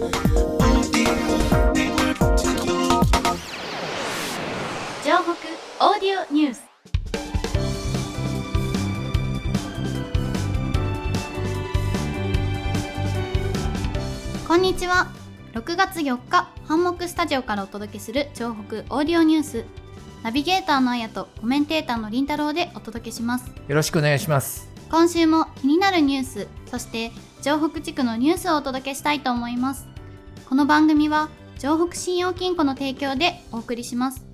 オーディオニュース。こんにちは。6月4日ハンモックスタジオからお届けする城北オーディオニュース。ナビゲーターのあやとコメンテーターのりんたろうでお届けします。よろしくお願いします今週も気になるニュースそして城北地区のニュースをお届けしたいと思います。この番組は城北信用金庫の提供でお送りします。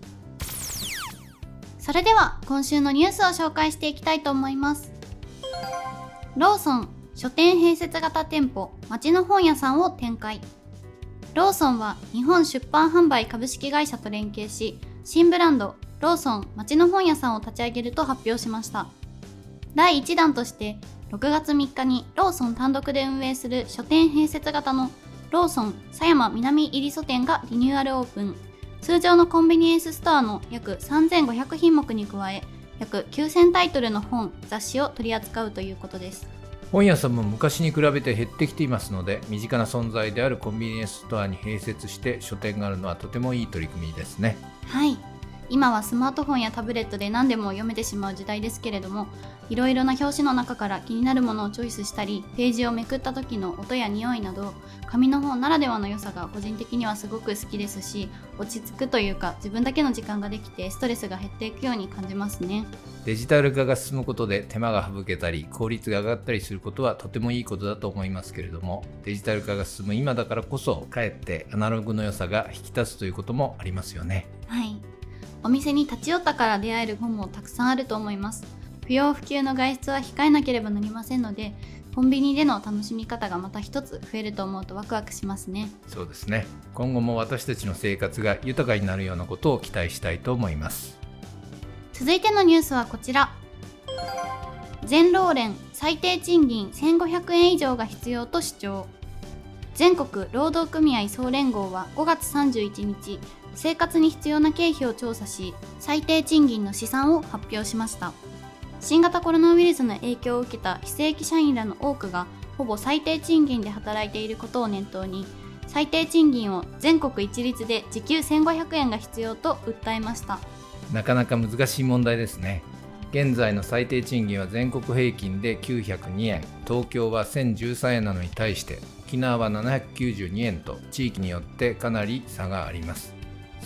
それでは今週のニュースを紹介していきたいと思います。ローソン書店併設型店舗町の本屋さんを展開。ローソンは日本出版販売株式会社と連携し新ブランドローソン町の本屋さんを立ち上げると発表しました。第1弾として6月3日にローソン単独で運営する書店併設型のローソン狭山南入り書店がリニューアルオープン。通常のコンビニエンスストアの約3500品目に加え約9000タイトルの本雑誌を取り扱うということです。本屋さんも昔に比べて減ってきていますので身近な存在であるコンビニエンスストアに併設して書店があるのはとてもいい取り組みですね。はい今はスマートフォンやタブレットで何でも読めてしまう時代ですけれどもいろいろな表紙の中から気になるものをチョイスしたりページをめくった時の音や匂いなど紙の本ならではの良さが個人的にはすごく好きですし落ち着くというか自分だけの時間ができてストレスが減っていくように感じますね。デジタル化が進むことで手間が省けたり効率が上がったりすることはとてもいいことだと思いますけれどもデジタル化が進む今だからこそかえってアナログの良さが引き立つということもありますよね。はいお店に立ち寄ったから出会える本もたくさんあると思います。不要不急の外出は控えなければなりませんのでコンビニでの楽しみ方がまた一つ増えると思うとワクワクしますね。そうですね。今後も私たちの生活が豊かになるようなことを期待したいと思います。続いてのニュースはこちら。全労連最低賃金1500円以上が必要と主張。全国労働組合総連合は5月31日生活に必要な経費を調査し最低賃金の試算を発表しました。新型コロナウイルスの影響を受けた非正規社員らの多くがほぼ最低賃金で働いていることを念頭に最低賃金を全国一律で時給1500円が必要と訴えました。なかなか難しい問題ですね。現在の最低賃金は全国平均で902円。東京は1013円なのに対して沖縄は792円と地域によってかなり差があります。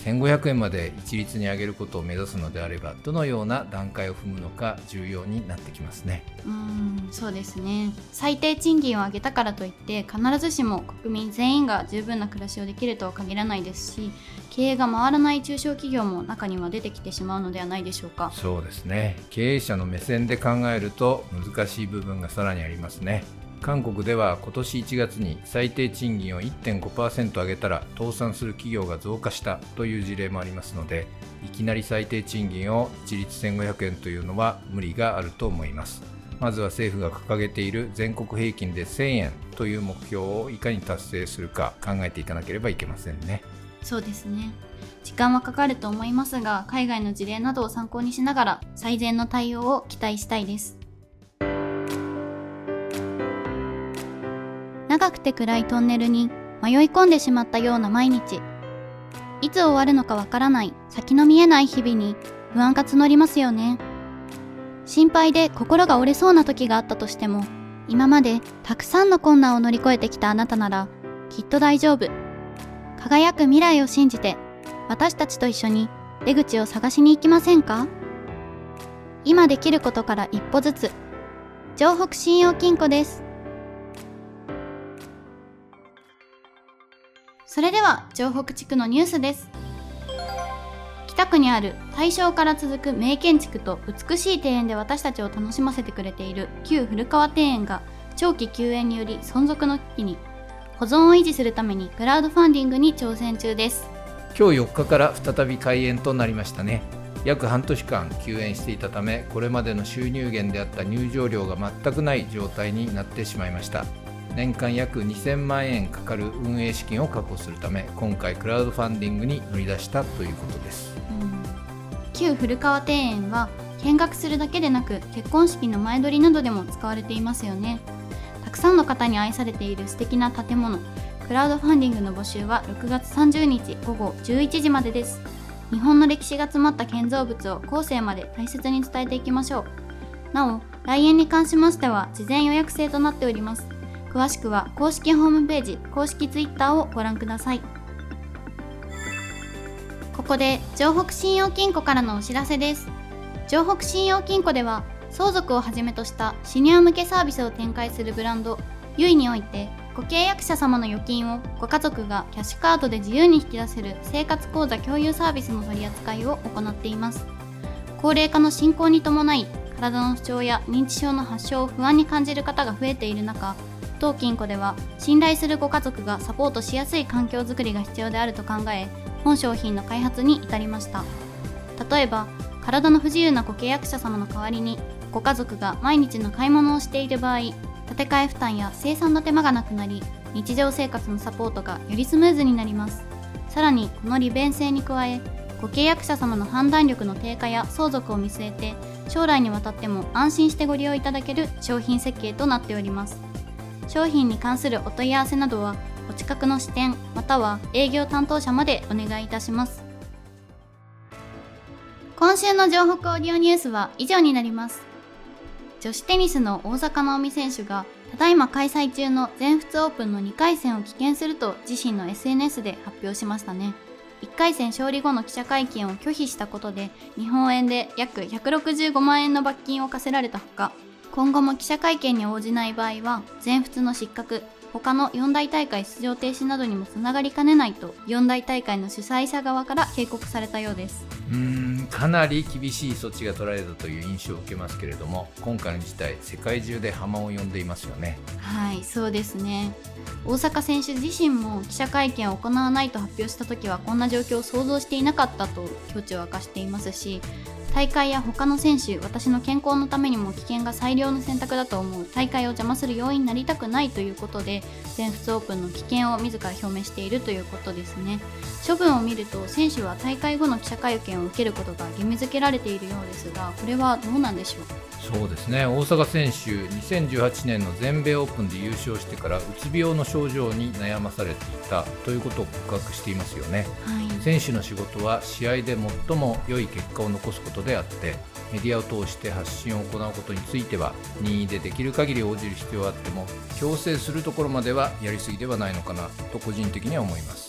1500円まで一律に上げることを目指すのであればどのような段階を踏むのか重要になってきますね。うーんそうですね。最低賃金を上げたからといって必ずしも国民全員が十分な暮らしをできるとは限らないですし経営が回らない中小企業も中には出てきてしまうのではないでしょうか。そうですね。経営者の目線で考えると難しい部分がさらにありますね韓国では今年1月に最低賃金を1.5%上げたら倒産する企業が増加したという事例もありますのでいきなり最低賃金を一律1500円というのは無理があると思います。まずは政府が掲げている全国平均で1000円という目標をいかに達成するか考えていかなければいけませんね。そうですね。時間はかかると思いますが海外の事例などを参考にしながら最善の対応を期待したいです。長くて暗いトンネルに迷い込んでしまったような毎日。いつ終わるのかわからない。先の見えない日々に不安が募りますよね。心配で心が折れそうな時があったとしても今までたくさんの困難を乗り越えてきたあなたならきっと大丈夫。輝く未来を信じて私たちと一緒に出口を探しに行きませんか？今できることから一歩ずつ。城北信用金庫です。それでは城北地区のニュースです。北区にある大正から続く名建築と美しい庭園で私たちを楽しませてくれている旧古川庭園が長期休園により存続の危機に保存を維持するためにクラウドファンディングに挑戦中です。今日4日から再び開園となりましたね。約半年間休園していたためこれまでの収入源であった入場料が全くない状態になってしまいました。年間約2000万円かかる運営資金を確保するため今回クラウドファンディングに乗り出したということです、うん。旧古川庭園は見学するだけでなく結婚式の前撮りなどでも使われていますよね。たくさんの方に愛されている素敵な建物。クラウドファンディングの募集は6月30日午後11時までです。日本の歴史が詰まった建造物を後世まで大切に伝えていきましょう。なお来園に関しましては事前予約制となっております。詳しくは公式ホームページ公式 Twitter をご覧ください。ここで城北信用金庫からのお知らせです。城北信用金庫では相続をはじめとしたシニア向けサービスを展開するブランドゆいにおいてご契約者様の預金をご家族がキャッシュカードで自由に引き出せる生活口座共有サービスの取り扱いを行っています。高齢化の進行に伴い体の不調や認知症の発症を不安に感じる方が増えている中当金庫では信頼するご家族がサポートしやすい環境づくりが必要であると考え本商品の開発に至りました。例えば体の不自由なご契約者様の代わりにご家族が毎日の買い物をしている場合建て替え負担や生産の手間がなくなり日常生活のサポートがよりスムーズになります。さらにこの利便性に加えご契約者様の判断力の低下や相続を見据えて将来にわたっても安心してご利用いただける商品設計となっております。商品に関するお問い合わせなどはお近くの支店または営業担当者までお願いいたします。今週の情報オーディオニュースは以上になります。女子テニスの大坂なおみ選手がただいま開催中の全仏オープンの2回戦を棄権すると自身の SNS で発表しましたね。1回戦勝利後の記者会見を拒否したことで日本円で約165万円の罰金を課せられたほか今後も記者会見に応じない場合は全仏の失格他の四大大会出場停止などにもつながりかねないと四大大会の主催者側から警告されたようです。うーんかなり厳しい措置が取られたという印象を受けますけれども今回の事態世界中で波紋を呼んでいますよね。はいそうですね。大坂選手自身も記者会見を行わないと発表した時はこんな状況を想像していなかったと境地を明かしていますし大会や他の選手私の健康のためにも危険が最良の選択だと思う大会を邪魔する要因になりたくないということで全仏オープンの危険を自ら表明しているということですね。処分を見ると選手は大会後の記者会見を受けることが義務付けられているようですがこれはどうなんでしょうそうですね。大阪選手2018年の全米オープンで優勝してからうつ病の症状に悩まされていたということを告白していますよね、はい、選手の仕事は試合で最も良い結果を残すことであってメディアを通して発信を行うことについては任意でできる限り応じる必要はあっても強制するところまではやりすぎではないのかなと個人的には思います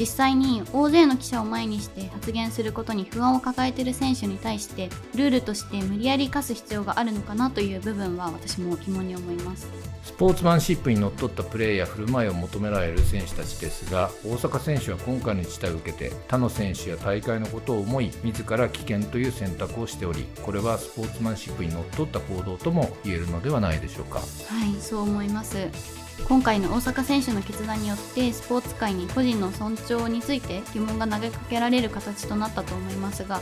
実際に大勢の記者を前にして発言することに不安を抱えている選手に対してルールとして無理やり課す必要があるのかなという部分は私も疑問に思います。スポーツマンシップにのっとったプレーや振る舞いを求められる選手たちですが大阪選手は今回の事態を受けて他の選手や大会のことを思い自ら危険という選択をしておりこれはスポーツマンシップにのっとった行動とも言えるのではないでしょうか。はいそう思います今回の大坂選手の決断によってスポーツ界に個人の尊重について疑問が投げかけられる形となったと思いますが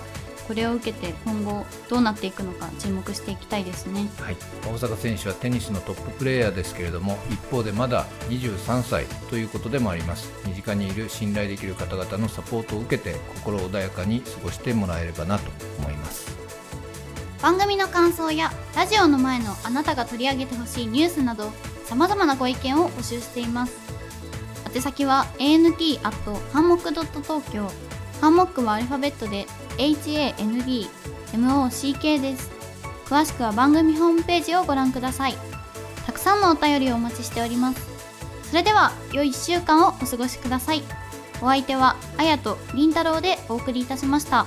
これを受けて今後どうなっていくのか注目していきたいですね、はい、大坂選手はテニスのトッププレーヤーですけれども一方でまだ23歳ということでもあります。身近にいる信頼できる方々のサポートを受けて心穏やかに過ごしてもらえればなと思います。番組の感想やラジオの前のあなたが取り上げてほしいニュースなど様々なご意見を募集しています。宛先は ant アットハンモックドット東京ハンモックはアルファベットで HANDMOCK です。詳しくは番組ホームページをご覧ください。たくさんのお便りをお待ちしております。それでは、良い1週間をお過ごしください。お相手は、あやとりんたろうでお送りいたしました。